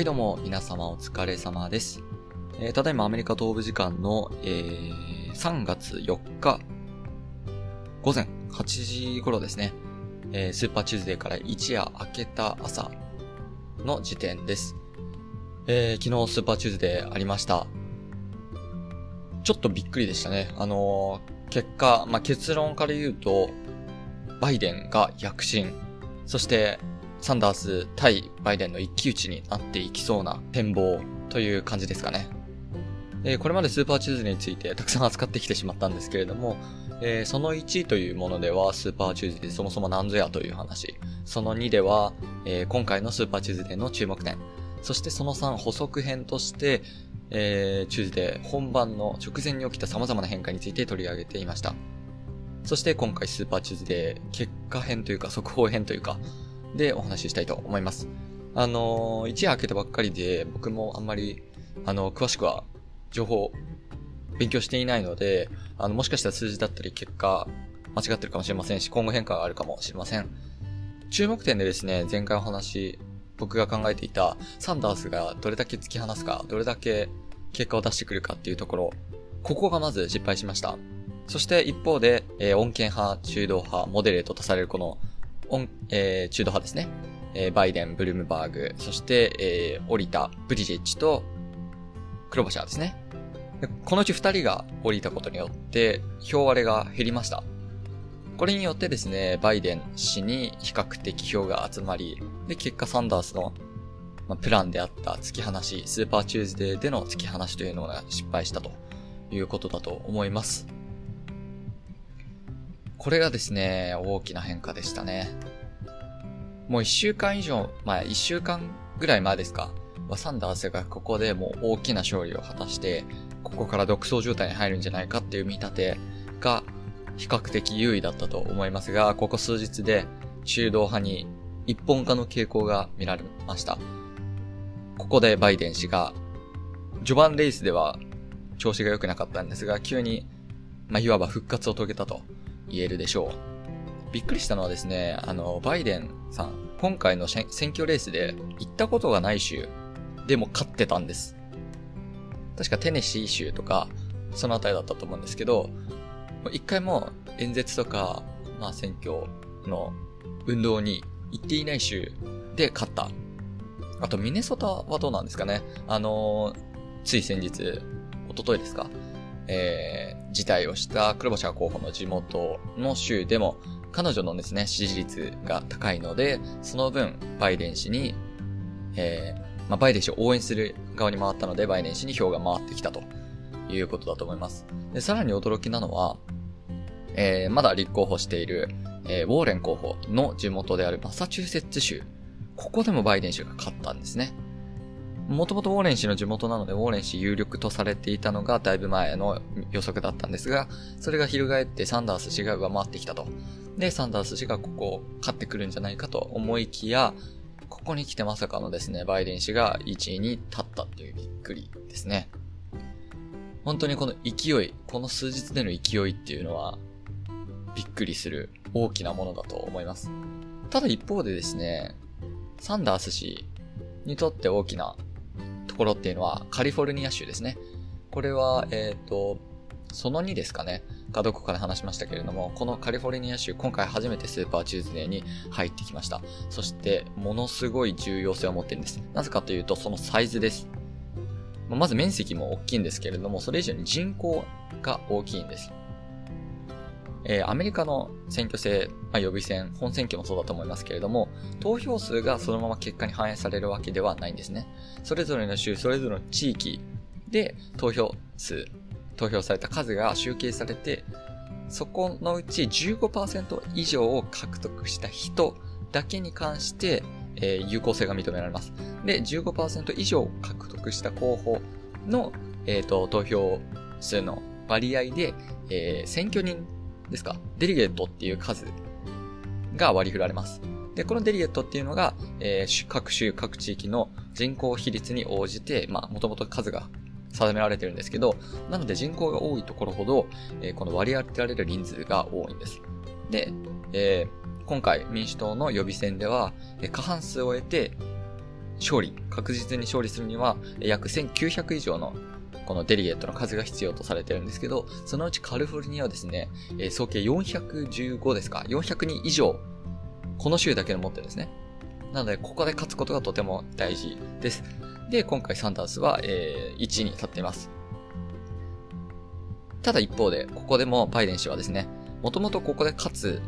はいどうも、皆様お疲れ様です。えー、ただいまアメリカ東部時間の、えー、3月4日、午前8時頃ですね、えー、スーパーチューズデーから一夜明けた朝の時点です。えー、昨日スーパーチューズデーありました。ちょっとびっくりでしたね。あのー、結果、まあ、結論から言うと、バイデンが躍進。そして、サンダース対バイデンの一騎打ちになっていきそうな展望という感じですかね。えー、これまでスーパーチューズデーについてたくさん扱ってきてしまったんですけれども、えー、その1というものではスーパーチューズデーそもそも何ぞやという話。その2では、えー、今回のスーパーチューズデーの注目点。そしてその3補足編として、えー、チューズデー本番の直前に起きた様々な変化について取り上げていました。そして今回スーパーチューズデー結果編というか速報編というか、でお話ししたいと思います。あのー、一夜明けたばっかりで、僕もあんまり、あの、詳しくは、情報、勉強していないので、あの、もしかしたら数字だったり結果、間違ってるかもしれませんし、今後変化があるかもしれません。注目点でですね、前回お話、僕が考えていた、サンダースがどれだけ突き放すか、どれだけ結果を出してくるかっていうところ、ここがまず失敗しました。そして一方で、えー、穏健派、中道派、モデレートとされるこのえー、中道派ですね。えー、バイデン、ブルームバーグ、そして、えー、降りたブティジェッジとクロブシャーですね。このうち二人が降りたことによって、票割れが減りました。これによってですね、バイデン氏に比較的票が集まり、で、結果サンダースの、まあ、プランであった突き放し、スーパーチューズデーでの突き放しというのが失敗したということだと思います。これがですね、大きな変化でしたね。もう一週間以上、まあ一週間ぐらい前ですか。はサンダースがここでもう大きな勝利を果たして、ここから独走状態に入るんじゃないかっていう見立てが比較的優位だったと思いますが、ここ数日で中道派に一本化の傾向が見られました。ここでバイデン氏が、序盤レースでは調子が良くなかったんですが、急に、まあ、いわば復活を遂げたと言えるでしょう。びっくりしたのはですね、あの、バイデンさん、今回の選挙レースで行ったことがない州でも勝ってたんです。確かテネシー州とか、そのあたりだったと思うんですけど、一回も演説とか、まあ選挙の運動に行っていない州で勝った。あと、ミネソタはどうなんですかねあのつい先日、おとといですかえー、辞退をした黒星候補の地元の州でも、彼女のですね、支持率が高いので、その分、バイデン氏に、えー、まあ、バイデン氏を応援する側に回ったので、バイデン氏に票が回ってきたということだと思います。で、さらに驚きなのは、えー、まだ立候補している、えー、ウォーレン候補の地元であるマサチューセッツ州。ここでもバイデン氏が勝ったんですね。もともとウォーレン氏の地元なので、ウォーレン氏有力とされていたのがだいぶ前の予測だったんですが、それが翻ってサンダース氏が上回ってきたと。で、サンダース氏がここを勝ってくるんじゃないかと思いきや、ここに来てまさかのですね、バイデン氏が1位に立ったっていうびっくりですね。本当にこの勢い、この数日での勢いっていうのは、びっくりする大きなものだと思います。ただ一方でですね、サンダース氏にとって大きなところっていうのはカリフォルニア州ですね。これは、えっ、ー、と、その2ですかね。かどこかで話しましたけれども、このカリフォルニア州、今回初めてスーパーチューズデーに入ってきました。そして、ものすごい重要性を持ってるんです。なぜかというと、そのサイズです。まず面積も大きいんですけれども、それ以上に人口が大きいんです。えー、アメリカの選挙制、まあ、予備選、本選挙もそうだと思いますけれども、投票数がそのまま結果に反映されるわけではないんですね。それぞれの州、それぞれの地域で投票数、投票された数が集計されて、そこのうち15%以上を獲得した人だけに関して、えー、有効性が認められます。で、15%以上獲得した候補の、えーと、投票数の割合で、えー、選挙人ですか、デリゲートっていう数が割り振られます。で、このデリゲートっていうのが、えー、各州、各地域の人口比率に応じて、まあ、もともと数が定められてるんですけど、なので人口が多いところほど、えー、この割り当てられる人数が多いんです。で、えー、今回民主党の予備選では、過半数を得て、勝利、確実に勝利するには、約1900以上のこのデリゲートの数が必要とされてるんですけど、そのうちカリフォルニアはですね、えー、総計415ですか ?400 人以上、この州だけの持ってるんですね。なので、ここで勝つことがとても大事です。で、今回サンダースは、えー、1位に立っています。ただ一方で、ここでもバイデン氏はですね、もともとここで勝つ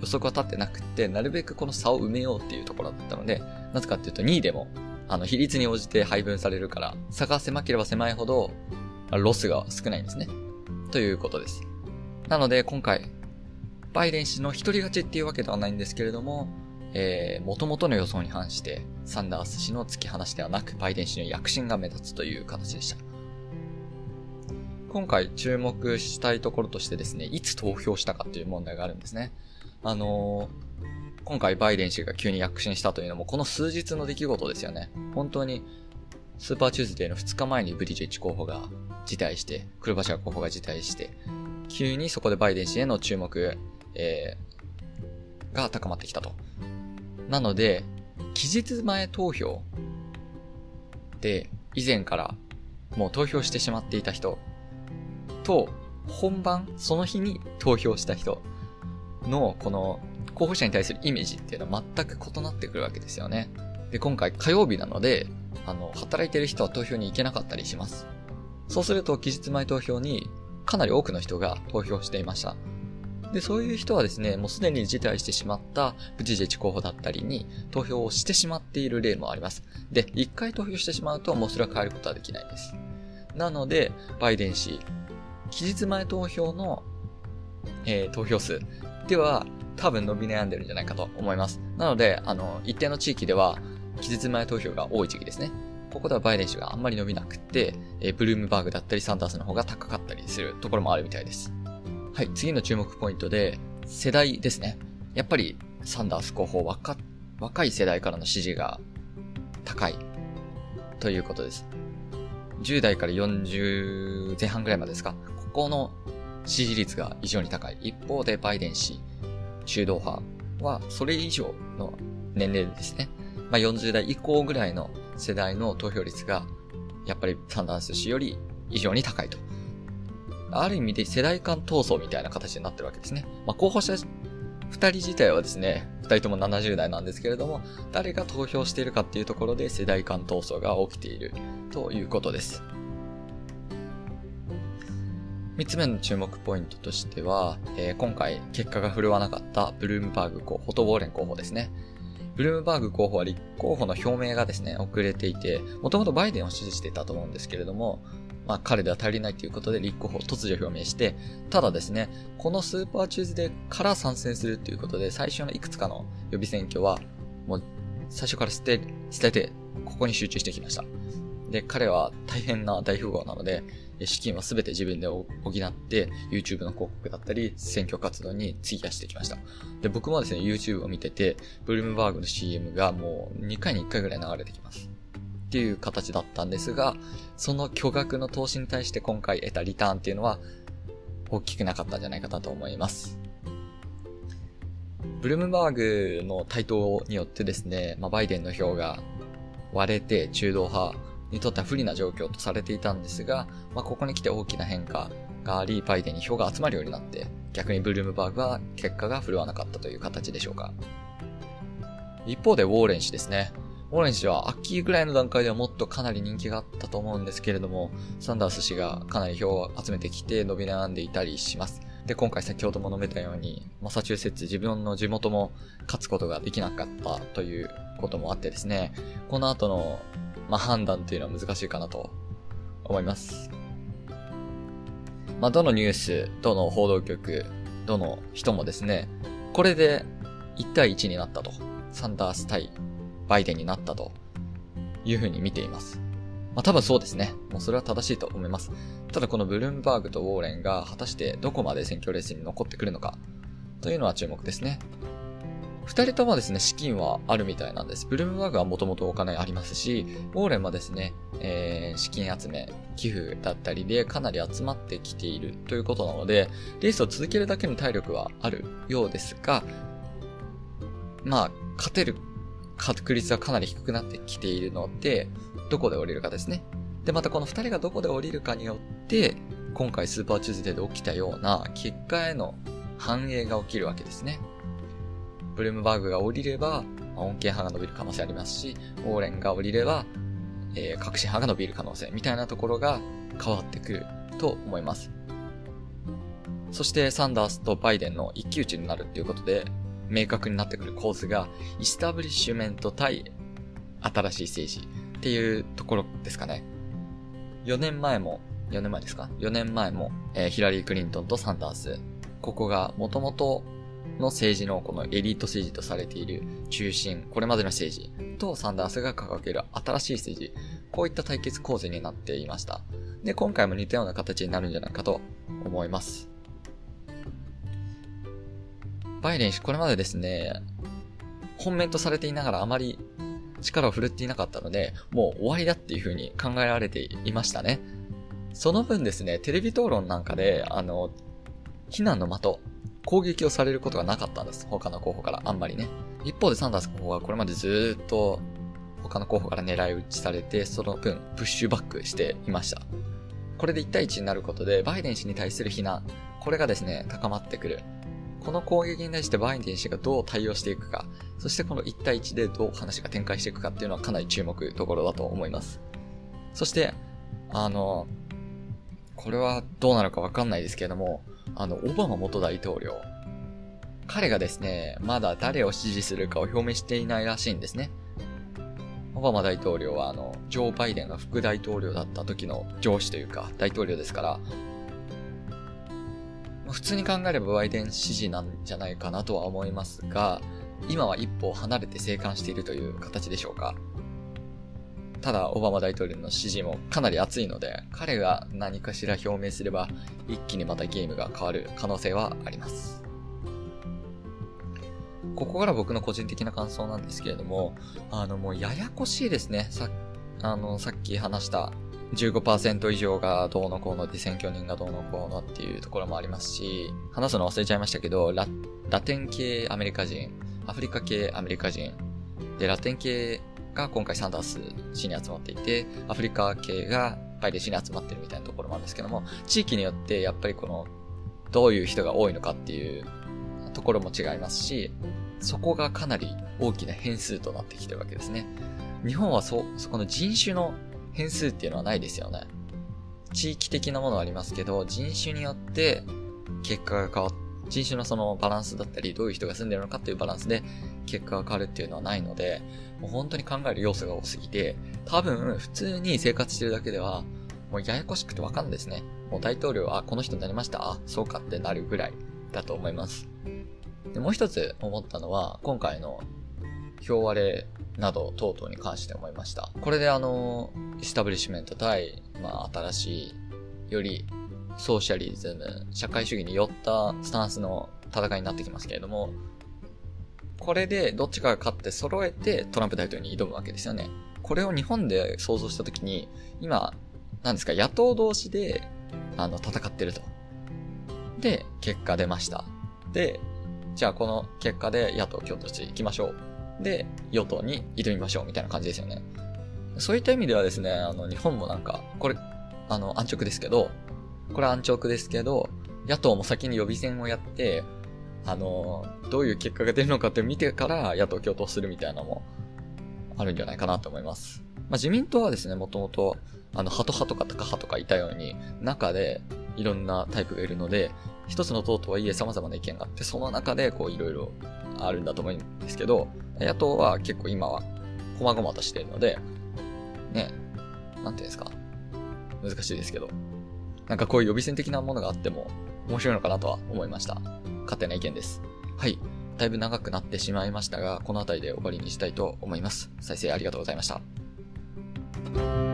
予測は立ってなくて、なるべくこの差を埋めようっていうところだったので、なぜかっていうと2位でもあの、比率に応じて配分されるから、差が狭ければ狭いほど、ロスが少ないんですね。ということです。なので、今回、バイデン氏の一人勝ちっていうわけではないんですけれども、えー、元々の予想に反して、サンダース氏の突き放しではなく、バイデン氏の躍進が目立つという形でした。今回注目したいところとしてですね、いつ投票したかっていう問題があるんですね。あのー今回バイデン氏が急に躍進したというのもこの数日の出来事ですよね。本当にスーパーチューズデーの2日前にブティジェッジ候補が辞退して、クロブシャー候補が辞退して、急にそこでバイデン氏への注目、えー、が高まってきたと。なので、期日前投票で以前からもう投票してしまっていた人と本番その日に投票した人のこの候補者に対するイメージっていうのは全く異なってくるわけですよね。で、今回火曜日なので、あの、働いてる人は投票に行けなかったりします。そうすると、期日前投票にかなり多くの人が投票していました。で、そういう人はですね、もうすでに辞退してしまったブチジェチ候補だったりに投票をしてしまっている例もあります。で、一回投票してしまうともうそれは変えることはできないです。なので、バイデン氏、期日前投票の、えー、投票数では、多分伸び悩んでるんじゃないかと思います。なので、あの、一定の地域では、期日前投票が多い時期ですね。ここではバイデン氏があんまり伸びなくて、えブルームバーグだったりサンダースの方が高かったりするところもあるみたいです。はい、次の注目ポイントで、世代ですね。やっぱりサンダース候補若、若い世代からの支持が高いということです。10代から40前半ぐらいまでですか。ここの支持率が異常に高い。一方でバイデン氏、中道派はそれ以上の年齢ですね。まあ、40代以降ぐらいの世代の投票率が、やっぱりサンダース氏より異常に高いと。ある意味で世代間闘争みたいな形になってるわけですね。まあ、候補者二人自体はですね、二人とも70代なんですけれども、誰が投票しているかっていうところで世代間闘争が起きているということです。三つ目の注目ポイントとしては、えー、今回結果が振るわなかったブルームバーグ候補とウォーレン候補ですね。ブルームバーグ候補は立候補の表明がですね、遅れていて、もともとバイデンを支持していたと思うんですけれども、まあ彼では足りないということで立候補を突如表明して、ただですね、このスーパーチューズデーから参戦するということで、最初のいくつかの予備選挙は、もう最初から捨て、捨てて、ここに集中してきました。で、彼は大変な大富豪なので、資金は全て自分で補って、YouTube の広告だったり、選挙活動に費やしてきました。で、僕もですね、YouTube を見てて、ブルームバーグの CM がもう2回に1回ぐらい流れてきます。っていう形だったんですが、その巨額の投資に対して今回得たリターンっていうのは、大きくなかったんじゃないかなと思います。ブルームバーグの台頭によってですね、まあ、バイデンの票が割れて中道派にとっては不利な状況とされていたんですが、まあ、ここに来て大きな変化があり、バイデンに票が集まるようになって、逆にブルームバーグは結果が振るわなかったという形でしょうか。一方でウォーレン氏ですね。ウォーレン氏は秋ぐらいの段階ではもっとかなり人気があったと思うんですけれども、サンダース氏がかなり票を集めてきて伸び悩んでいたりします。で、今回先ほども述べたように、マサチューセッツ自分の地元も勝つことができなかったということもあってですね、この後のまあ、判断っていうのは難しいかなと思います。まあ、どのニュース、どの報道局、どの人もですね、これで1対1になったと。サンダース対バイデンになったというふうに見ています。まあ多分そうですね。もうそれは正しいと思います。ただこのブルームバーグとウォーレンが果たしてどこまで選挙レースに残ってくるのかというのは注目ですね。二人ともですね、資金はあるみたいなんです。ブルームバーグはもともとお金ありますし、ウォーレンもですね、えー、資金集め、寄付だったりでかなり集まってきているということなので、レースを続けるだけの体力はあるようですが、まあ、勝てる確率はかなり低くなってきているので、どこで降りるかですね。で、またこの二人がどこで降りるかによって、今回スーパーチューズデーで起きたような結果への反映が起きるわけですね。ブルームバーグが降りれば、穏健派が伸びる可能性ありますし、オーレンが降りれば、えー、革新派が伸びる可能性みたいなところが変わってくると思います。そしてサンダースとバイデンの一騎打ちになるっていうことで、明確になってくる構図が、イスタブリッシュメント対新しい政治っていうところですかね。4年前も、4年前ですか ?4 年前も、えー、ヒラリー・クリントンとサンダース。ここが元々の政治のこのエリート政治とされている中心、これまでの政治とサンダースが掲げる新しい政治、こういった対決構図になっていました。で、今回も似たような形になるんじゃないかと思います。バイデン氏、これまでですね、本命とされていながらあまり力を振るっていなかったので、もう終わりだっていう風に考えられていましたね。その分ですね、テレビ討論なんかで、あの、非難の的、攻撃をされることがなかったんです。他の候補から、あんまりね。一方でサンダース候補はこれまでずっと他の候補から狙い撃ちされて、その分プッシュバックしていました。これで1対1になることで、バイデン氏に対する非難、これがですね、高まってくる。この攻撃に対してバイデン氏がどう対応していくか、そしてこの1対1でどう話が展開していくかっていうのはかなり注目どころだと思います。そして、あの、これはどうなるかわかんないですけれども、あの、オバマ元大統領。彼がですね、まだ誰を支持するかを表明していないらしいんですね。オバマ大統領は、あの、ジョー・バイデンが副大統領だった時の上司というか、大統領ですから、普通に考えればバイデン支持なんじゃないかなとは思いますが、今は一歩離れて生還しているという形でしょうか。ただ、オバマ大統領の支持もかなり熱いので、彼が何かしら表明すれば、一気にまたゲームが変わる可能性はあります。ここから僕の個人的な感想なんですけれども、あの、もうややこしいですね。さ、あの、さっき話した15%以上がどうのこうので選挙人がどうのこうのっていうところもありますし、話すの忘れちゃいましたけど、ララテン系アメリカ人、アフリカ系アメリカ人、で、ラテン系が今回サンダース氏に集まっていて、アフリカ系がバイデン氏に集まってるみたいなところもあるんですけども、地域によってやっぱりこの、どういう人が多いのかっていうところも違いますし、そこがかなり大きな変数となってきてるわけですね。日本はそ、そこの人種の変数っていうのはないですよね。地域的なものはありますけど、人種によって結果が変わって人種のそのバランスだったり、どういう人が住んでるのかっていうバランスで結果が変わるっていうのはないので、もう本当に考える要素が多すぎて、多分普通に生活してるだけでは、もうややこしくてわかんないですね。もう大統領は、この人になりましたあ、そうかってなるぐらいだと思います。で、もう一つ思ったのは、今回の票割れなど等々に関して思いました。これであの、エスタブリッシュメント対、まあ、新しい、よりソーシャリズム、社会主義に寄ったスタンスの戦いになってきますけれども、これでどっちかが勝って揃えてトランプ大統領に挑むわけですよね。これを日本で想像したときに、今、何ですか、野党同士で、あの、戦ってると。で、結果出ました。で、じゃあこの結果で野党共闘していきましょう。で、与党に挑みましょうみたいな感じですよね。そういった意味ではですね、あの、日本もなんか、これ、あの、安直ですけど、これ安直ですけど、野党も先に予備選をやって、あの、どういう結果が出るのかって見てから野党共闘するみたいなのもあるんじゃないかなと思います。まあ、自民党はですね、もともと、あの、ハト派とかタカ派とかいたように、中でいろんなタイプがいるので、一つの党とはいえ様々な意見があって、その中でこういろいろあるんだと思うんですけど、野党は結構今は、細々としているので、ね、なんていうんですか。難しいですけど。なんかこういう予備選的なものがあっても面白いのかなとは思いました。勝手な意見です。はい。だいぶ長くなってしまいましたが、この辺りで終わりにしたいと思います。再生ありがとうございました。